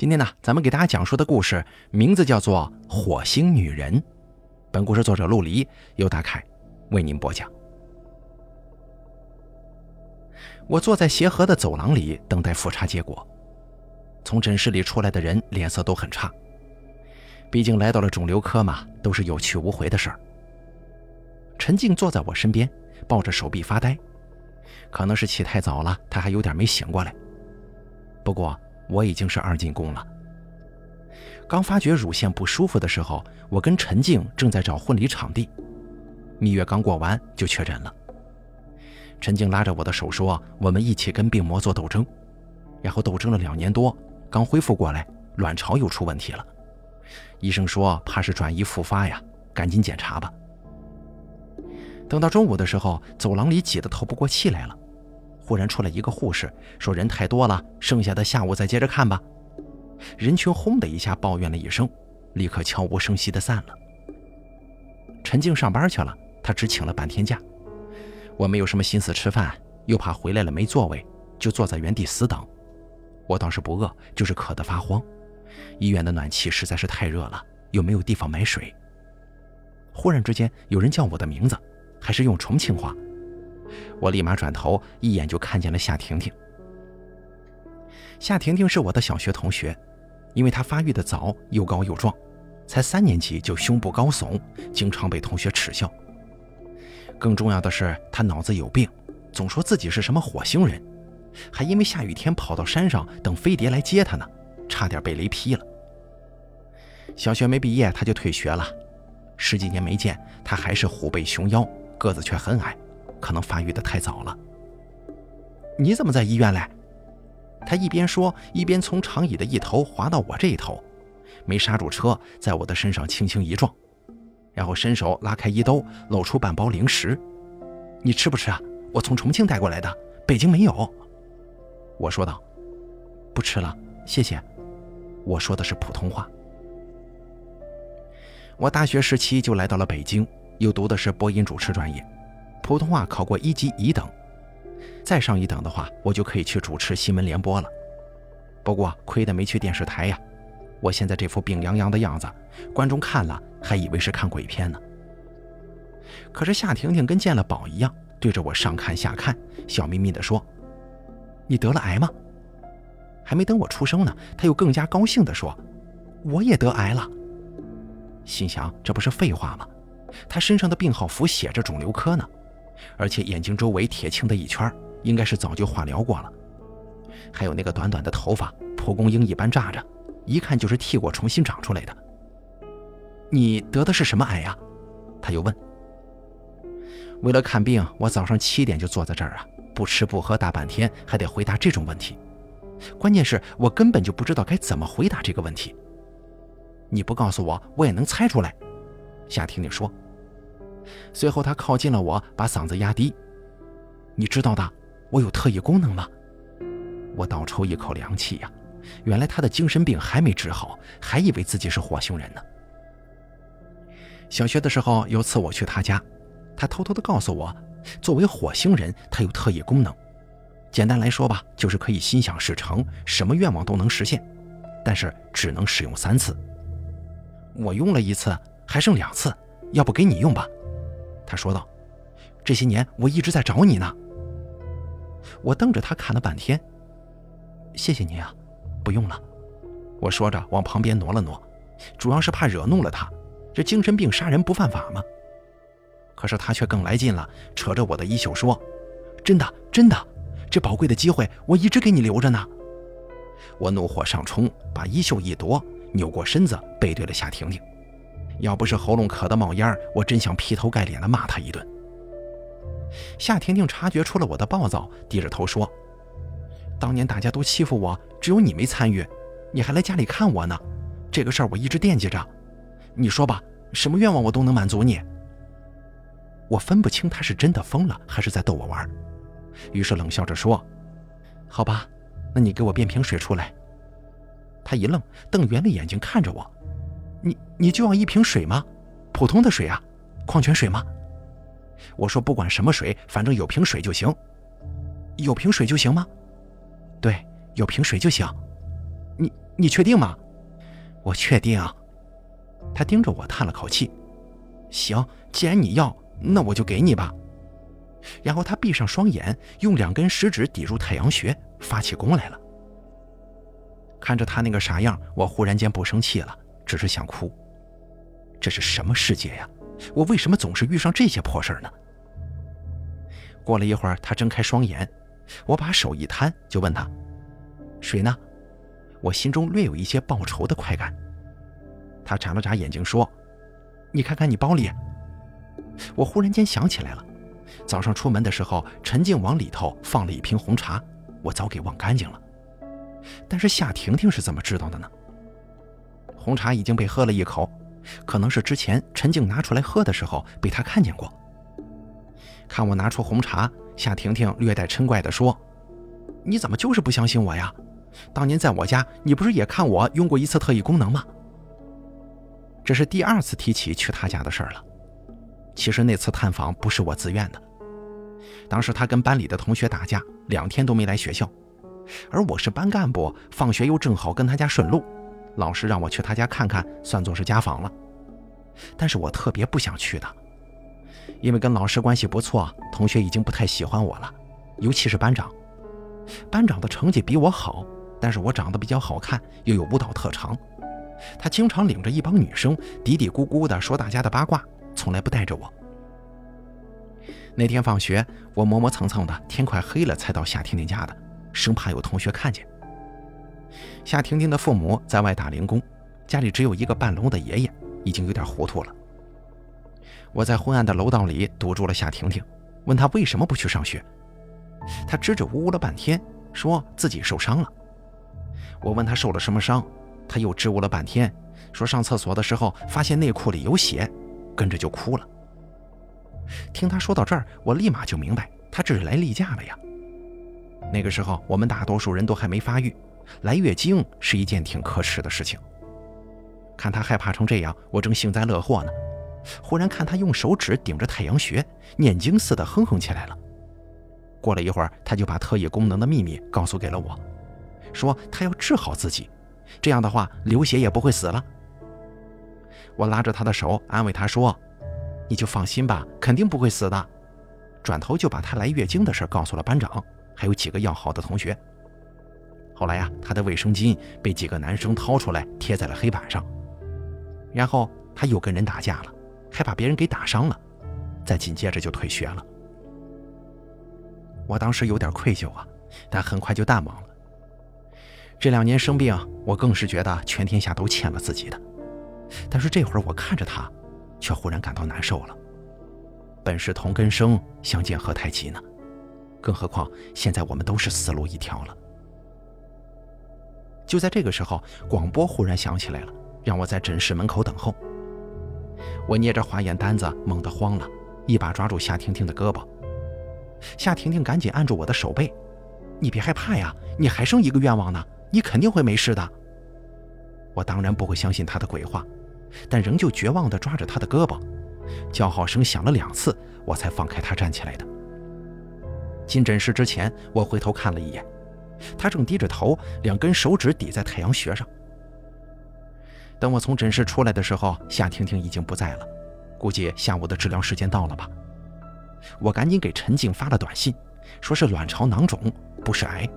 今天呢，咱们给大家讲述的故事名字叫做《火星女人》。本故事作者陆离，由大凯为您播讲。我坐在协和的走廊里等待复查结果。从诊室里出来的人脸色都很差，毕竟来到了肿瘤科嘛，都是有去无回的事儿。陈静坐在我身边，抱着手臂发呆，可能是起太早了，她还有点没醒过来。不过。我已经是二进宫了。刚发觉乳腺不舒服的时候，我跟陈静正在找婚礼场地，蜜月刚过完就确诊了。陈静拉着我的手说：“我们一起跟病魔做斗争。”然后斗争了两年多，刚恢复过来，卵巢又出问题了。医生说怕是转移复发呀，赶紧检查吧。等到中午的时候，走廊里挤得透不过气来了。忽然出来一个护士，说人太多了，剩下的下午再接着看吧。人群轰的一下抱怨了一声，立刻悄无声息的散了。陈静上班去了，她只请了半天假。我没有什么心思吃饭，又怕回来了没座位，就坐在原地死等。我倒是不饿，就是渴得发慌。医院的暖气实在是太热了，又没有地方买水。忽然之间，有人叫我的名字，还是用重庆话。我立马转头，一眼就看见了夏婷婷。夏婷婷是我的小学同学，因为她发育的早，又高又壮，才三年级就胸部高耸，经常被同学耻笑。更重要的是，她脑子有病，总说自己是什么火星人，还因为下雨天跑到山上等飞碟来接她呢，差点被雷劈了。小学没毕业，她就退学了，十几年没见，她还是虎背熊腰，个子却很矮。可能发育的太早了。你怎么在医院嘞？他一边说，一边从长椅的一头滑到我这一头，没刹住车，在我的身上轻轻一撞，然后伸手拉开衣兜，露出半包零食。你吃不吃啊？我从重庆带过来的，北京没有。我说道。不吃了，谢谢。我说的是普通话。我大学时期就来到了北京，又读的是播音主持专业。普通话考过一级乙等，再上一等的话，我就可以去主持新闻联播了。不过亏得没去电视台呀！我现在这副病殃殃的样子，观众看了还以为是看鬼片呢。可是夏婷婷跟见了宝一样，对着我上看下看，笑眯眯地说：“你得了癌吗？”还没等我出声呢，她又更加高兴地说：“我也得癌了。”心想这不是废话吗？她身上的病号符写着肿瘤科呢。而且眼睛周围铁青的一圈，应该是早就化疗过了。还有那个短短的头发，蒲公英一般炸着，一看就是替我重新长出来的。你得的是什么癌呀？他又问。为了看病，我早上七点就坐在这儿啊，不吃不喝大半天，还得回答这种问题。关键是我根本就不知道该怎么回答这个问题。你不告诉我，我也能猜出来。夏婷婷说。随后，他靠近了我，把嗓子压低：“你知道的，我有特异功能吗？”我倒抽一口凉气呀！原来他的精神病还没治好，还以为自己是火星人呢。小学的时候，有次我去他家，他偷偷的告诉我，作为火星人，他有特异功能。简单来说吧，就是可以心想事成，什么愿望都能实现，但是只能使用三次。我用了一次，还剩两次，要不给你用吧？他说道：“这些年我一直在找你呢。”我瞪着他看了半天。谢谢您啊，不用了。我说着往旁边挪了挪，主要是怕惹怒了他。这精神病杀人不犯法吗？可是他却更来劲了，扯着我的衣袖说：“真的，真的，这宝贵的机会我一直给你留着呢。”我怒火上冲，把衣袖一夺，扭过身子背对了夏婷婷。要不是喉咙渴得冒烟我真想劈头盖脸的骂他一顿。夏婷婷察觉出了我的暴躁，低着头说：“当年大家都欺负我，只有你没参与，你还来家里看我呢。这个事儿我一直惦记着。你说吧，什么愿望我都能满足你。”我分不清他是真的疯了，还是在逗我玩，于是冷笑着说：“好吧，那你给我变瓶水出来。”他一愣，瞪圆了眼睛看着我。你你就要一瓶水吗？普通的水啊，矿泉水吗？我说不管什么水，反正有瓶水就行。有瓶水就行吗？对，有瓶水就行。你你确定吗？我确定啊。他盯着我叹了口气。行，既然你要，那我就给你吧。然后他闭上双眼，用两根食指抵住太阳穴，发起功来了。看着他那个傻样，我忽然间不生气了，只是想哭。这是什么世界呀？我为什么总是遇上这些破事儿呢？过了一会儿，他睁开双眼，我把手一摊，就问他：“水呢？”我心中略有一些报仇的快感。他眨了眨眼睛说：“你看看你包里。”我忽然间想起来了，早上出门的时候，陈静往里头放了一瓶红茶，我早给忘干净了。但是夏婷婷是怎么知道的呢？红茶已经被喝了一口，可能是之前陈静拿出来喝的时候被他看见过。看我拿出红茶，夏婷婷略带嗔怪地说：“你怎么就是不相信我呀？当年在我家，你不是也看我用过一次特异功能吗？”这是第二次提起去他家的事儿了。其实那次探访不是我自愿的，当时他跟班里的同学打架，两天都没来学校，而我是班干部，放学又正好跟他家顺路，老师让我去他家看看，算作是家访了。但是我特别不想去的。因为跟老师关系不错，同学已经不太喜欢我了，尤其是班长。班长的成绩比我好，但是我长得比较好看，又有舞蹈特长。他经常领着一帮女生嘀嘀咕咕地说大家的八卦，从来不带着我。那天放学，我磨磨蹭蹭的，天快黑了才到夏婷婷家的，生怕有同学看见。夏婷婷的父母在外打零工，家里只有一个半聋的爷爷，已经有点糊涂了。我在昏暗的楼道里堵住了夏婷婷，问她为什么不去上学。她支支吾吾了半天，说自己受伤了。我问她受了什么伤，她又支吾了半天，说上厕所的时候发现内裤里有血，跟着就哭了。听她说到这儿，我立马就明白，她这是来例假了呀。那个时候我们大多数人都还没发育，来月经是一件挺可耻的事情。看她害怕成这样，我正幸灾乐祸呢。忽然看他用手指顶着太阳穴，念经似的哼哼起来了。过了一会儿，他就把特异功能的秘密告诉给了我，说他要治好自己，这样的话流血也不会死了。我拉着他的手，安慰他说：“你就放心吧，肯定不会死的。”转头就把他来月经的事告诉了班长，还有几个要好的同学。后来呀，他的卫生巾被几个男生掏出来贴在了黑板上，然后他又跟人打架了。还把别人给打伤了，再紧接着就退学了。我当时有点愧疚啊，但很快就淡忘了。这两年生病，我更是觉得全天下都欠了自己的。但是这会儿我看着他，却忽然感到难受了。本是同根生，相煎何太急呢？更何况现在我们都是死路一条了。就在这个时候，广播忽然响起来了，让我在诊室门口等候。我捏着化验单子，猛地慌了，一把抓住夏婷婷的胳膊。夏婷婷赶紧按住我的手背：“你别害怕呀，你还剩一个愿望呢，你肯定会没事的。”我当然不会相信她的鬼话，但仍旧绝望地抓着她的胳膊。叫号声响了两次，我才放开她站起来的。进诊室之前，我回头看了一眼，他正低着头，两根手指抵在太阳穴上。等我从诊室出来的时候，夏婷婷已经不在了，估计下午的治疗时间到了吧。我赶紧给陈静发了短信，说是卵巢囊肿，不是癌。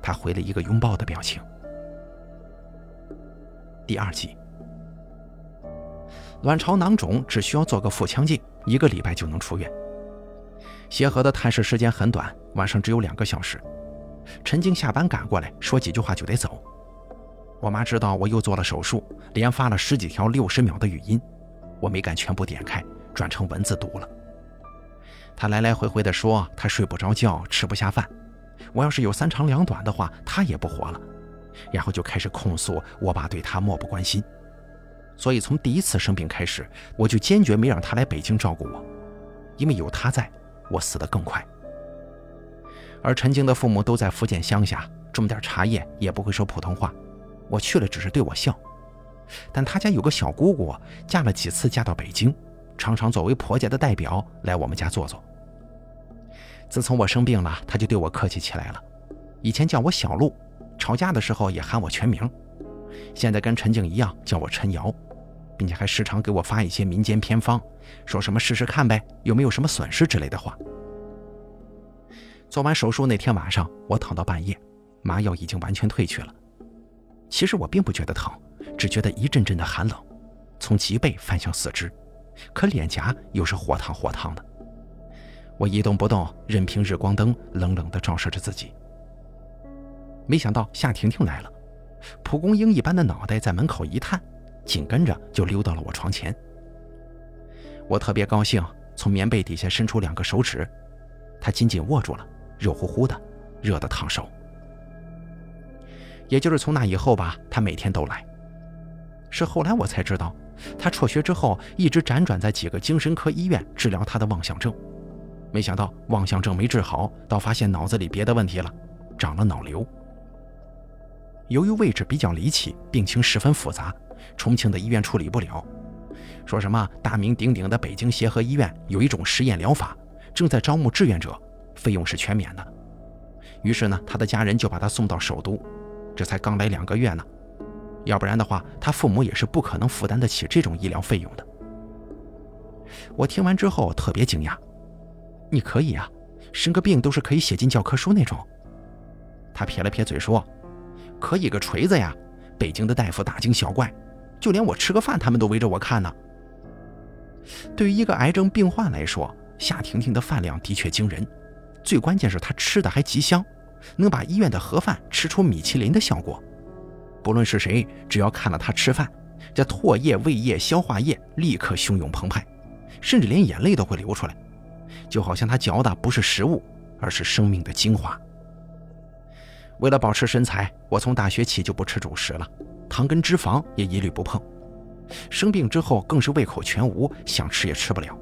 她回了一个拥抱的表情。第二集，卵巢囊肿只需要做个腹腔镜，一个礼拜就能出院。协和的探视时间很短，晚上只有两个小时。陈静下班赶过来，说几句话就得走。我妈知道我又做了手术，连发了十几条六十秒的语音，我没敢全部点开，转成文字读了。她来来回回地说她睡不着觉，吃不下饭，我要是有三长两短的话，她也不活了。然后就开始控诉我爸对她漠不关心，所以从第一次生病开始，我就坚决没让她来北京照顾我，因为有她在，我死得更快。而陈静的父母都在福建乡下，种点茶叶也不会说普通话。我去了，只是对我笑。但他家有个小姑姑，嫁了几次嫁到北京，常常作为婆家的代表来我们家坐坐。自从我生病了，他就对我客气起来了。以前叫我小陆，吵架的时候也喊我全名，现在跟陈静一样叫我陈瑶，并且还时常给我发一些民间偏方，说什么试试看呗，有没有什么损失之类的话。做完手术那天晚上，我躺到半夜，麻药已经完全退去了。其实我并不觉得疼，只觉得一阵阵的寒冷，从脊背翻向四肢，可脸颊又是火烫火烫的。我一动不动，任凭日光灯冷冷地照射着自己。没想到夏婷婷来了，蒲公英一般的脑袋在门口一探，紧跟着就溜到了我床前。我特别高兴，从棉被底下伸出两个手指，她紧紧握住了，热乎乎的，热得烫手。也就是从那以后吧，他每天都来。是后来我才知道，他辍学之后一直辗转在几个精神科医院治疗他的妄想症，没想到妄想症没治好，倒发现脑子里别的问题了，长了脑瘤。由于位置比较离奇，病情十分复杂，重庆的医院处理不了，说什么大名鼎鼎的北京协和医院有一种实验疗法，正在招募志愿者，费用是全免的。于是呢，他的家人就把他送到首都。这才刚来两个月呢，要不然的话，他父母也是不可能负担得起这种医疗费用的。我听完之后特别惊讶，你可以啊，生个病都是可以写进教科书那种。他撇了撇嘴说：“可以个锤子呀！北京的大夫大惊小怪，就连我吃个饭，他们都围着我看呢。”对于一个癌症病患来说，夏婷婷的饭量的确惊人，最关键是他吃的还极香。能把医院的盒饭吃出米其林的效果，不论是谁，只要看了他吃饭，这唾液、胃液、消化液立刻汹涌澎湃，甚至连眼泪都会流出来，就好像他嚼的不是食物，而是生命的精华。为了保持身材，我从大学起就不吃主食了，糖跟脂肪也一律不碰。生病之后更是胃口全无，想吃也吃不了。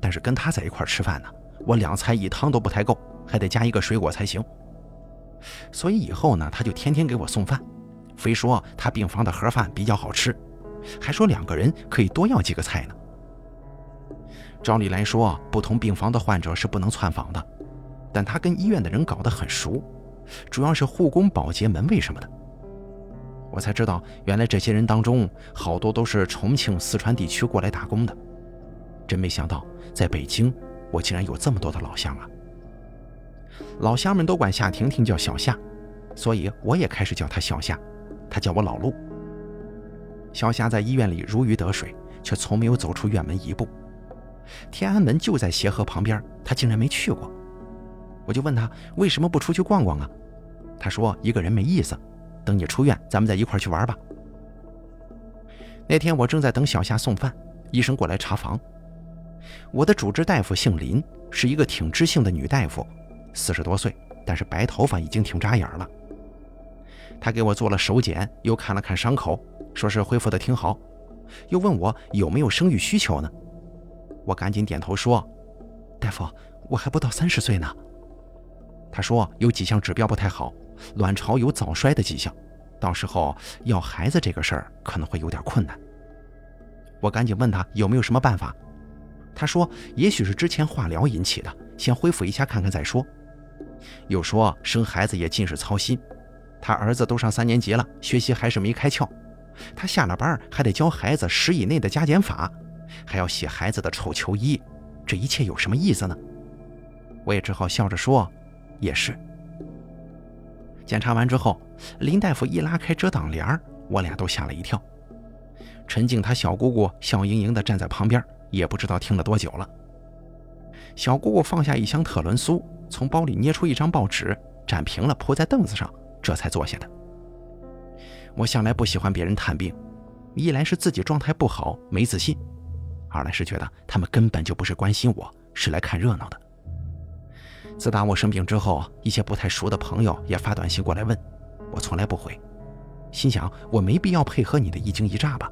但是跟他在一块吃饭呢，我两菜一汤都不太够，还得加一个水果才行。所以以后呢，他就天天给我送饭，非说他病房的盒饭比较好吃，还说两个人可以多要几个菜呢。照理来说，不同病房的患者是不能窜访的，但他跟医院的人搞得很熟，主要是护工、保洁、门卫什么的。我才知道，原来这些人当中好多都是重庆、四川地区过来打工的。真没想到，在北京，我竟然有这么多的老乡啊！老乡们都管夏婷婷叫小夏，所以我也开始叫她小夏。她叫我老陆。小夏在医院里如鱼得水，却从没有走出院门一步。天安门就在协和旁边，她竟然没去过。我就问她为什么不出去逛逛啊？她说一个人没意思，等你出院，咱们再一块去玩吧。那天我正在等小夏送饭，医生过来查房。我的主治大夫姓林，是一个挺知性的女大夫。四十多岁，但是白头发已经挺扎眼了。他给我做了手检，又看了看伤口，说是恢复的挺好，又问我有没有生育需求呢。我赶紧点头说：“大夫，我还不到三十岁呢。”他说有几项指标不太好，卵巢有早衰的迹象，到时候要孩子这个事儿可能会有点困难。我赶紧问他有没有什么办法，他说也许是之前化疗引起的，先恢复一下看看再说。又说生孩子也尽是操心，他儿子都上三年级了，学习还是没开窍。他下了班还得教孩子十以内的加减法，还要洗孩子的臭球衣，这一切有什么意思呢？我也只好笑着说：“也是。”检查完之后，林大夫一拉开遮挡帘我俩都吓了一跳。陈静她小姑姑笑盈盈地站在旁边，也不知道听了多久了。小姑姑放下一箱特仑苏。从包里捏出一张报纸，展平了铺在凳子上，这才坐下的。我向来不喜欢别人探病，一来是自己状态不好没自信，二来是觉得他们根本就不是关心我，是来看热闹的。自打我生病之后，一些不太熟的朋友也发短信过来问，我从来不回，心想我没必要配合你的一惊一乍吧。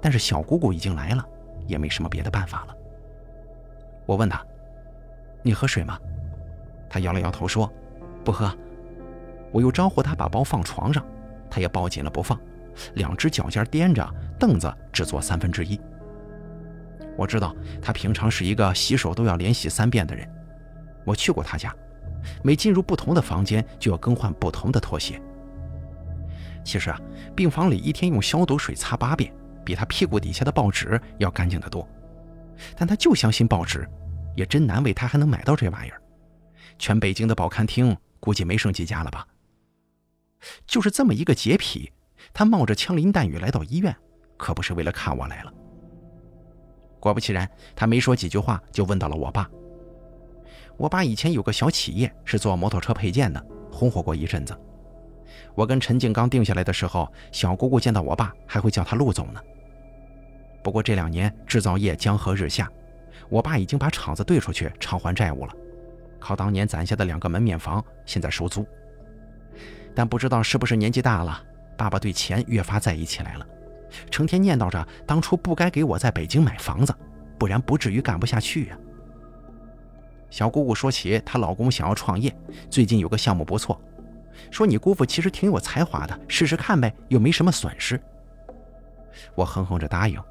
但是小姑姑已经来了，也没什么别的办法了。我问他：“你喝水吗？”他摇了摇头说：“不喝。”我又招呼他把包放床上，他也抱紧了不放，两只脚尖踮着，凳子只坐三分之一。我知道他平常是一个洗手都要连洗三遍的人。我去过他家，每进入不同的房间就要更换不同的拖鞋。其实啊，病房里一天用消毒水擦八遍，比他屁股底下的报纸要干净得多。但他就相信报纸，也真难为他还能买到这玩意儿。全北京的报刊厅估计没剩几家了吧？就是这么一个洁癖，他冒着枪林弹雨来到医院，可不是为了看我来了。果不其然，他没说几句话就问到了我爸。我爸以前有个小企业，是做摩托车配件的，红火过一阵子。我跟陈静刚定下来的时候，小姑姑见到我爸还会叫他陆总呢。不过这两年制造业江河日下，我爸已经把厂子兑出去偿还债务了，靠当年攒下的两个门面房现在收租。但不知道是不是年纪大了，爸爸对钱越发在意起来了，成天念叨着当初不该给我在北京买房子，不然不至于干不下去呀。小姑姑说起她老公想要创业，最近有个项目不错，说你姑父其实挺有才华的，试试看呗，又没什么损失。我哼哼着答应。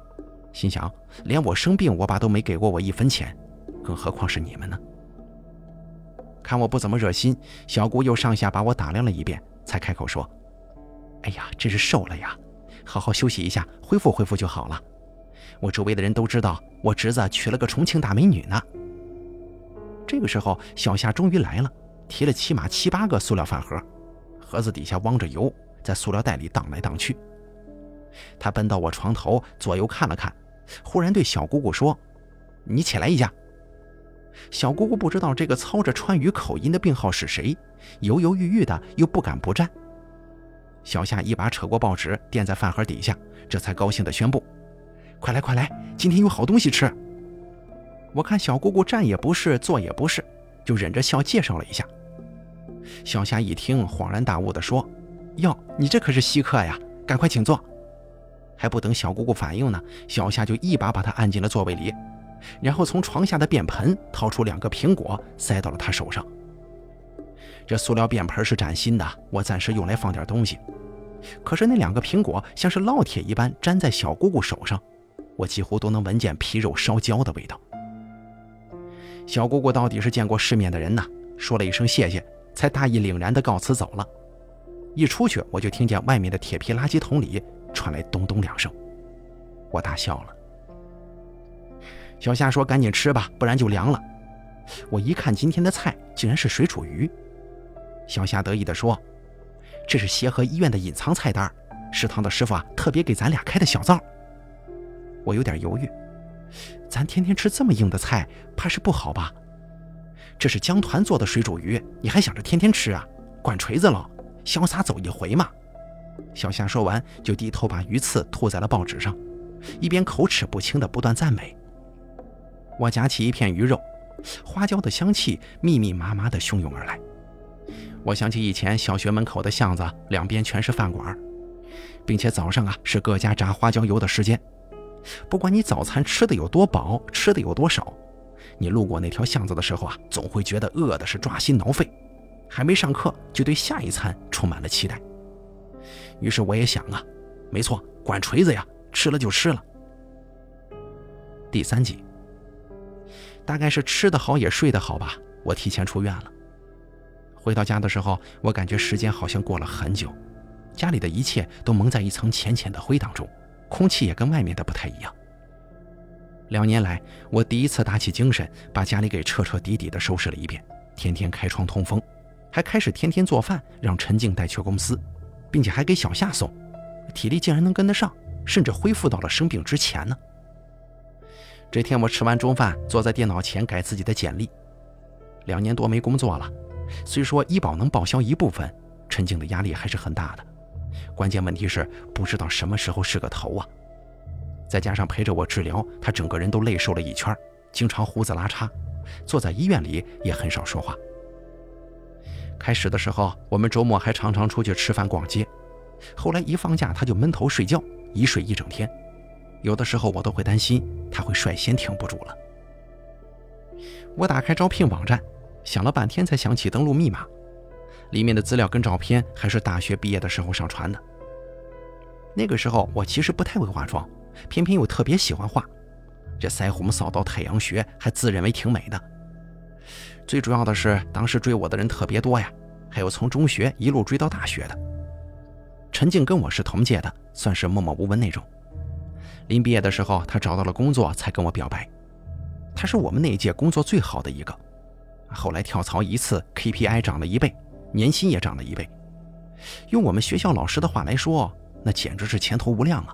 心想，连我生病，我爸都没给过我一分钱，更何况是你们呢？看我不怎么热心，小姑又上下把我打量了一遍，才开口说：“哎呀，真是瘦了呀，好好休息一下，恢复恢复就好了。我周围的人都知道我侄子娶了个重庆大美女呢。”这个时候，小夏终于来了，提了起码七八个塑料饭盒，盒子底下汪着油，在塑料袋里荡来荡去。他奔到我床头，左右看了看。忽然对小姑姑说：“你起来一下。”小姑姑不知道这个操着川渝口音的病号是谁，犹犹豫豫的又不敢不站。小夏一把扯过报纸垫在饭盒底下，这才高兴地宣布：“快来快来，今天有好东西吃。”我看小姑姑站也不是，坐也不是，就忍着笑介绍了一下。小夏一听，恍然大悟地说：“哟，你这可是稀客呀，赶快请坐。”还不等小姑姑反应呢，小夏就一把把她按进了座位里，然后从床下的便盆掏出两个苹果，塞到了她手上。这塑料便盆是崭新的，我暂时用来放点东西。可是那两个苹果像是烙铁一般粘在小姑姑手上，我几乎都能闻见皮肉烧焦的味道。小姑姑到底是见过世面的人呐，说了一声谢谢，才大义凛然地告辞走了。一出去，我就听见外面的铁皮垃圾桶里。传来咚咚两声，我大笑了。小夏说：“赶紧吃吧，不然就凉了。”我一看今天的菜竟然是水煮鱼，小夏得意地说：“这是协和医院的隐藏菜单，食堂的师傅啊特别给咱俩开的小灶。”我有点犹豫，咱天天吃这么硬的菜，怕是不好吧？这是江团做的水煮鱼，你还想着天天吃啊？管锤子了，潇洒走一回嘛。小夏说完，就低头把鱼刺吐在了报纸上，一边口齿不清地不断赞美。我夹起一片鱼肉，花椒的香气密密麻麻地汹涌而来。我想起以前小学门口的巷子，两边全是饭馆，并且早上啊是各家炸花椒油的时间。不管你早餐吃的有多饱，吃的有多少，你路过那条巷子的时候啊，总会觉得饿的是抓心挠肺，还没上课就对下一餐充满了期待。于是我也想啊，没错，管锤子呀，吃了就吃了。第三集，大概是吃得好也睡得好吧，我提前出院了。回到家的时候，我感觉时间好像过了很久，家里的一切都蒙在一层浅浅的灰当中，空气也跟外面的不太一样。两年来，我第一次打起精神，把家里给彻彻底底的收拾了一遍，天天开窗通风，还开始天天做饭，让陈静带去公司。并且还给小夏送，体力竟然能跟得上，甚至恢复到了生病之前呢。这天我吃完中饭，坐在电脑前改自己的简历。两年多没工作了，虽说医保能报销一部分，陈静的压力还是很大的。关键问题是不知道什么时候是个头啊！再加上陪着我治疗，他整个人都累瘦了一圈，经常胡子拉碴，坐在医院里也很少说话。开始的时候，我们周末还常常出去吃饭、逛街。后来一放假，他就闷头睡觉，一睡一整天。有的时候我都会担心他会率先挺不住了。我打开招聘网站，想了半天才想起登录密码。里面的资料跟照片还是大学毕业的时候上传的。那个时候我其实不太会化妆，偏偏又特别喜欢画，这腮红扫到太阳穴，还自认为挺美的。最主要的是，当时追我的人特别多呀，还有从中学一路追到大学的。陈静跟我是同届的，算是默默无闻那种。临毕业的时候，他找到了工作，才跟我表白。他是我们那一届工作最好的一个，后来跳槽一次，KPI 涨了一倍，年薪也涨了一倍。用我们学校老师的话来说，那简直是前途无量啊！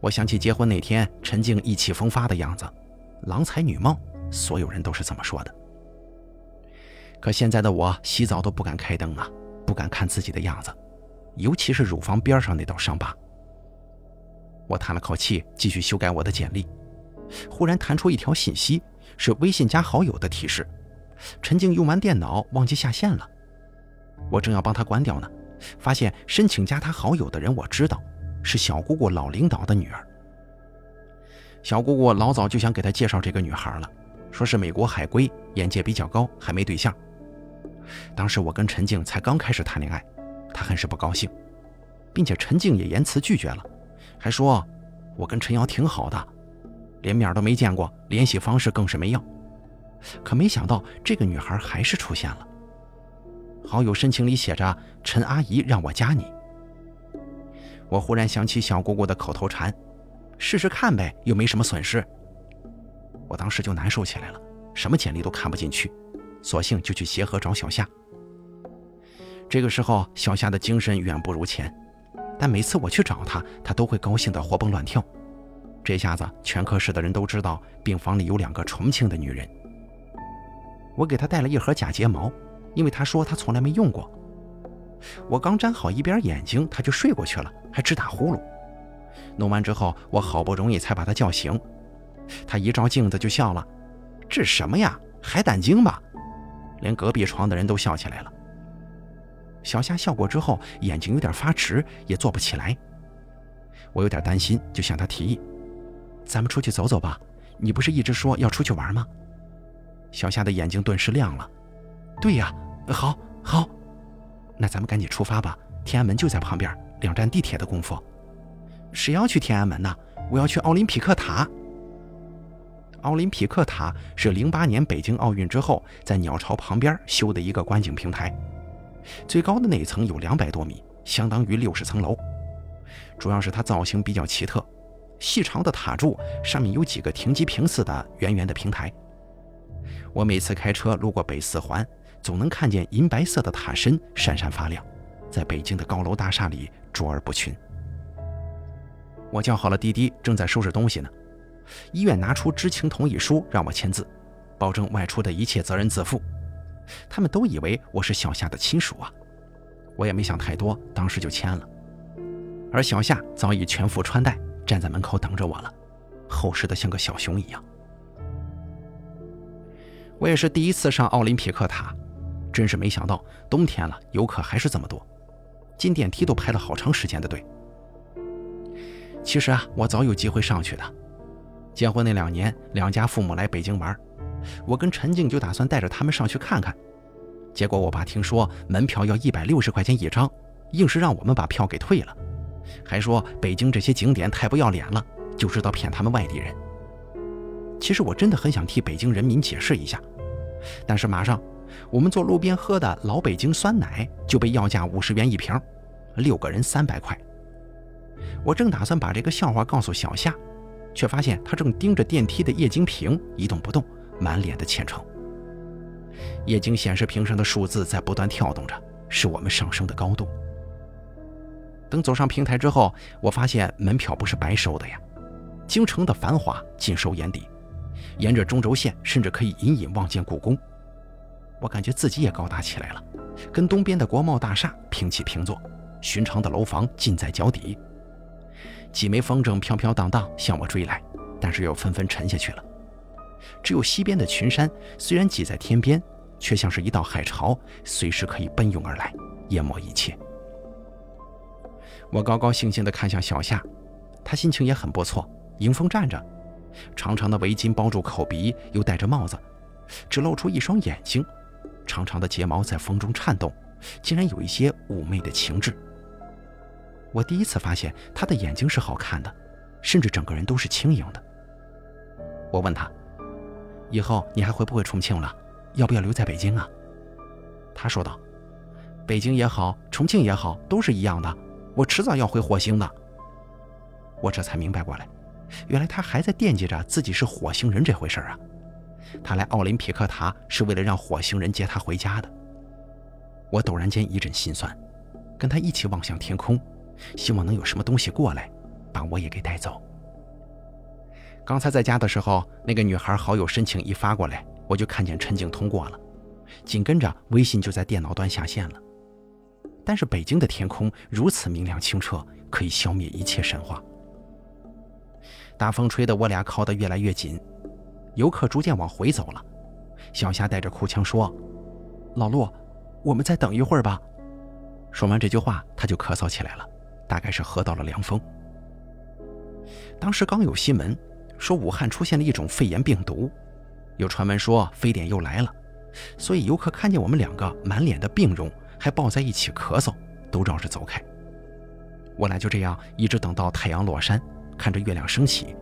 我想起结婚那天陈静意气风发的样子，郎才女貌，所有人都是这么说的。可现在的我洗澡都不敢开灯啊，不敢看自己的样子，尤其是乳房边上那道伤疤。我叹了口气，继续修改我的简历，忽然弹出一条信息，是微信加好友的提示。陈静用完电脑忘记下线了，我正要帮她关掉呢，发现申请加她好友的人我知道，是小姑姑老领导的女儿。小姑姑老早就想给她介绍这个女孩了，说是美国海归，眼界比较高，还没对象。当时我跟陈静才刚开始谈恋爱，她很是不高兴，并且陈静也言辞拒绝了，还说我跟陈瑶挺好的，连面都没见过，联系方式更是没要。可没想到这个女孩还是出现了，好友申请里写着“陈阿姨让我加你”。我忽然想起小姑姑的口头禅：“试试看呗，又没什么损失。”我当时就难受起来了，什么简历都看不进去。索性就去协和找小夏。这个时候，小夏的精神远不如前，但每次我去找她，她都会高兴得活蹦乱跳。这下子，全科室的人都知道病房里有两个重庆的女人。我给她带了一盒假睫毛，因为她说她从来没用过。我刚粘好一边眼睛，她就睡过去了，还直打呼噜。弄完之后，我好不容易才把她叫醒。她一照镜子就笑了：“这什么呀？海胆精吧？”连隔壁床的人都笑起来了。小夏笑过之后，眼睛有点发直，也坐不起来。我有点担心，就向他提议：“咱们出去走走吧，你不是一直说要出去玩吗？”小夏的眼睛顿时亮了：“对呀，好，好，那咱们赶紧出发吧。天安门就在旁边，两站地铁的功夫。谁要去天安门呢？我要去奥林匹克塔。”奥林匹克塔是零八年北京奥运之后在鸟巢旁边修的一个观景平台，最高的那一层有两百多米，相当于六十层楼。主要是它造型比较奇特，细长的塔柱上面有几个停机坪似的圆圆的平台。我每次开车路过北四环，总能看见银白色的塔身闪闪发亮，在北京的高楼大厦里卓尔不群。我叫好了滴滴，正在收拾东西呢。医院拿出知情同意书让我签字，保证外出的一切责任自负。他们都以为我是小夏的亲属啊，我也没想太多，当时就签了。而小夏早已全副穿戴，站在门口等着我了，厚实的像个小熊一样。我也是第一次上奥林匹克塔，真是没想到冬天了游客还是这么多，进电梯都排了好长时间的队。其实啊，我早有机会上去的。结婚那两年，两家父母来北京玩，我跟陈静就打算带着他们上去看看。结果我爸听说门票要一百六十块钱一张，硬是让我们把票给退了，还说北京这些景点太不要脸了，就知道骗他们外地人。其实我真的很想替北京人民解释一下，但是马上我们坐路边喝的老北京酸奶就被要价五十元一瓶，六个人三百块。我正打算把这个笑话告诉小夏。却发现他正盯着电梯的液晶屏一动不动，满脸的虔诚。液晶显示屏上的数字在不断跳动着，是我们上升的高度。等走上平台之后，我发现门票不是白收的呀，京城的繁华尽收眼底，沿着中轴线甚至可以隐隐望见故宫。我感觉自己也高大起来了，跟东边的国贸大厦平起平坐，寻常的楼房近在脚底。几枚风筝飘飘荡荡向我追来，但是又纷纷沉下去了。只有西边的群山，虽然挤在天边，却像是一道海潮，随时可以奔涌而来，淹没一切。我高高兴兴地看向小夏，她心情也很不错，迎风站着，长长的围巾包住口鼻，又戴着帽子，只露出一双眼睛，长长的睫毛在风中颤动，竟然有一些妩媚的情致。我第一次发现他的眼睛是好看的，甚至整个人都是轻盈的。我问他：“以后你还会不会重庆了？要不要留在北京啊？”他说道：“北京也好，重庆也好，都是一样的。我迟早要回火星的。我这才明白过来，原来他还在惦记着自己是火星人这回事啊。他来奥林匹克塔是为了让火星人接他回家的。我陡然间一阵心酸，跟他一起望向天空，希望能有什么东西过来，把我也给带走。刚才在家的时候，那个女孩好友申请一发过来，我就看见陈静通过了，紧跟着微信就在电脑端下线了。但是北京的天空如此明亮清澈，可以消灭一切神话。大风吹得我俩靠得越来越紧，游客逐渐往回走了。小夏带着哭腔说：“老陆，我们再等一会儿吧。”说完这句话，他就咳嗽起来了，大概是喝到了凉风。当时刚有新闻。说武汉出现了一种肺炎病毒，有传闻说非典又来了，所以游客看见我们两个满脸的病容，还抱在一起咳嗽，都绕着走开。我俩就这样一直等到太阳落山，看着月亮升起，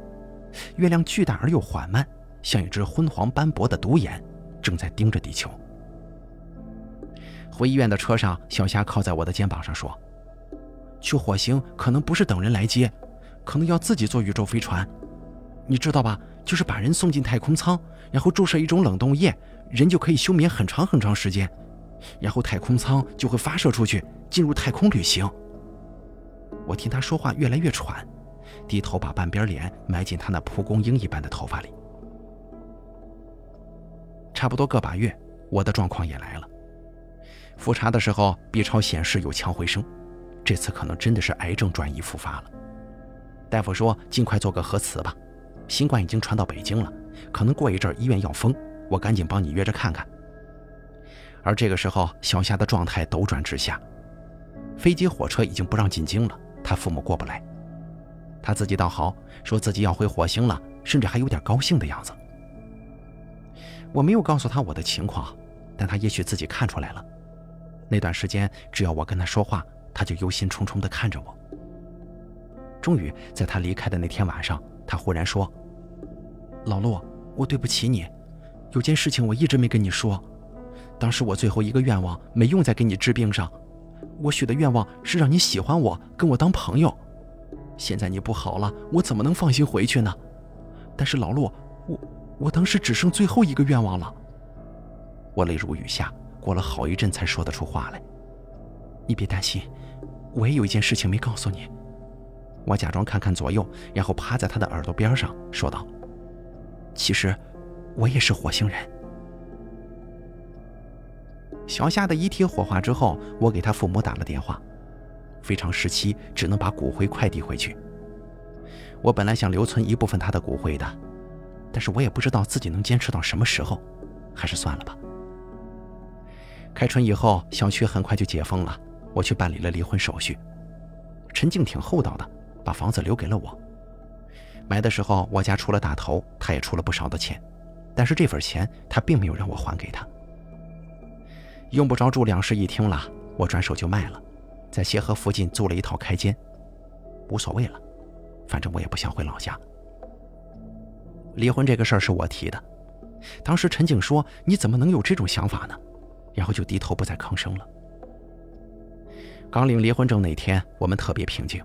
月亮巨大而又缓慢，像一只昏黄斑驳的独眼，正在盯着地球。回医院的车上，小霞靠在我的肩膀上说：“去火星可能不是等人来接，可能要自己坐宇宙飞船。”你知道吧？就是把人送进太空舱，然后注射一种冷冻液，人就可以休眠很长很长时间，然后太空舱就会发射出去，进入太空旅行。我听他说话越来越喘，低头把半边脸埋进他那蒲公英一般的头发里。差不多个把月，我的状况也来了。复查的时候，B 超显示有强回声，这次可能真的是癌症转移复发了。大夫说尽快做个核磁吧。新冠已经传到北京了，可能过一阵医院要封，我赶紧帮你约着看看。而这个时候，小夏的状态斗转直下，飞机、火车已经不让进京了，他父母过不来。他自己倒好，说自己要回火星了，甚至还有点高兴的样子。我没有告诉他我的情况，但他也许自己看出来了。那段时间，只要我跟他说话，他就忧心忡忡地看着我。终于，在他离开的那天晚上。他忽然说：“老陆，我对不起你，有件事情我一直没跟你说。当时我最后一个愿望没用在给你治病上，我许的愿望是让你喜欢我，跟我当朋友。现在你不好了，我怎么能放心回去呢？但是老陆，我我当时只剩最后一个愿望了。”我泪如雨下，过了好一阵才说得出话来。你别担心，我也有一件事情没告诉你。我假装看看左右，然后趴在他的耳朵边上说道：“其实，我也是火星人。”小夏的遗体火化之后，我给他父母打了电话，非常时期只能把骨灰快递回去。我本来想留存一部分他的骨灰的，但是我也不知道自己能坚持到什么时候，还是算了吧。开春以后，小区很快就解封了，我去办理了离婚手续。陈静挺厚道的。把房子留给了我。买的时候，我家出了大头，他也出了不少的钱，但是这份钱他并没有让我还给他。用不着住两室一厅了，我转手就卖了，在协和附近租了一套开间，无所谓了，反正我也不想回老家。离婚这个事儿是我提的，当时陈静说：“你怎么能有这种想法呢？”然后就低头不再吭声了。刚领离婚证那天，我们特别平静。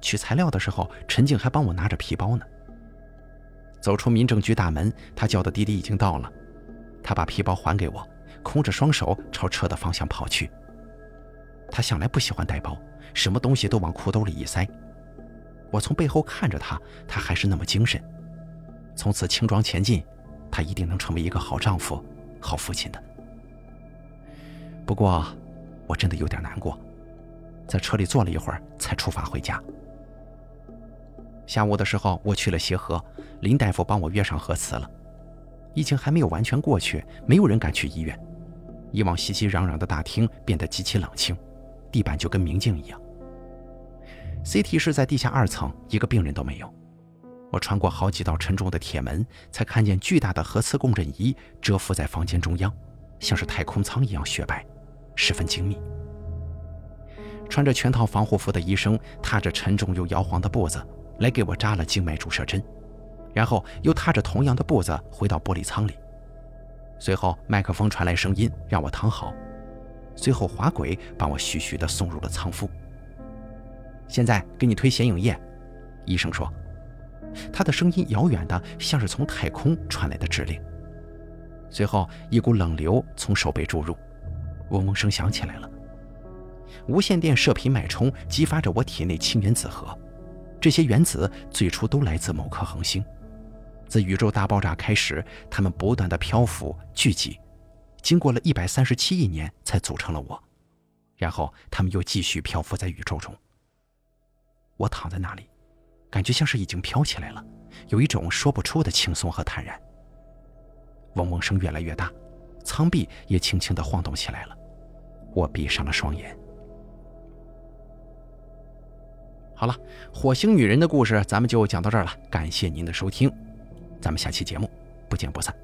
取材料的时候，陈静还帮我拿着皮包呢。走出民政局大门，他叫的滴滴已经到了。他把皮包还给我，空着双手朝车的方向跑去。他向来不喜欢带包，什么东西都往裤兜里一塞。我从背后看着他，他还是那么精神。从此轻装前进，他一定能成为一个好丈夫、好父亲的。不过，我真的有点难过，在车里坐了一会儿，才出发回家。下午的时候，我去了协和，林大夫帮我约上核磁了。疫情还没有完全过去，没有人敢去医院。以往熙熙攘攘的大厅变得极其冷清，地板就跟明镜一样。CT 室在地下二层，一个病人都没有。我穿过好几道沉重的铁门，才看见巨大的核磁共振仪蛰伏在房间中央，像是太空舱一样雪白，十分精密。穿着全套防护服的医生踏着沉重又摇晃的步子。来给我扎了静脉注射针，然后又踏着同样的步子回到玻璃舱里。随后麦克风传来声音，让我躺好。随后滑轨把我徐徐地送入了舱腹。现在给你推显影液，医生说。他的声音遥远的，像是从太空传来的指令。随后，一股冷流从手背注入，嗡嗡声响起来了。无线电射频脉冲激发着我体内氢原子核，这些原子最初都来自某颗恒星。自宇宙大爆炸开始，它们不断的漂浮聚集，经过了一百三十七亿年才组成了我。然后，它们又继续漂浮在宇宙中。我躺在那里，感觉像是已经飘起来了，有一种说不出的轻松和坦然。嗡嗡声越来越大，舱壁也轻轻地晃动起来了。我闭上了双眼。好了，火星女人的故事咱们就讲到这儿了，感谢您的收听，咱们下期节目不见不散。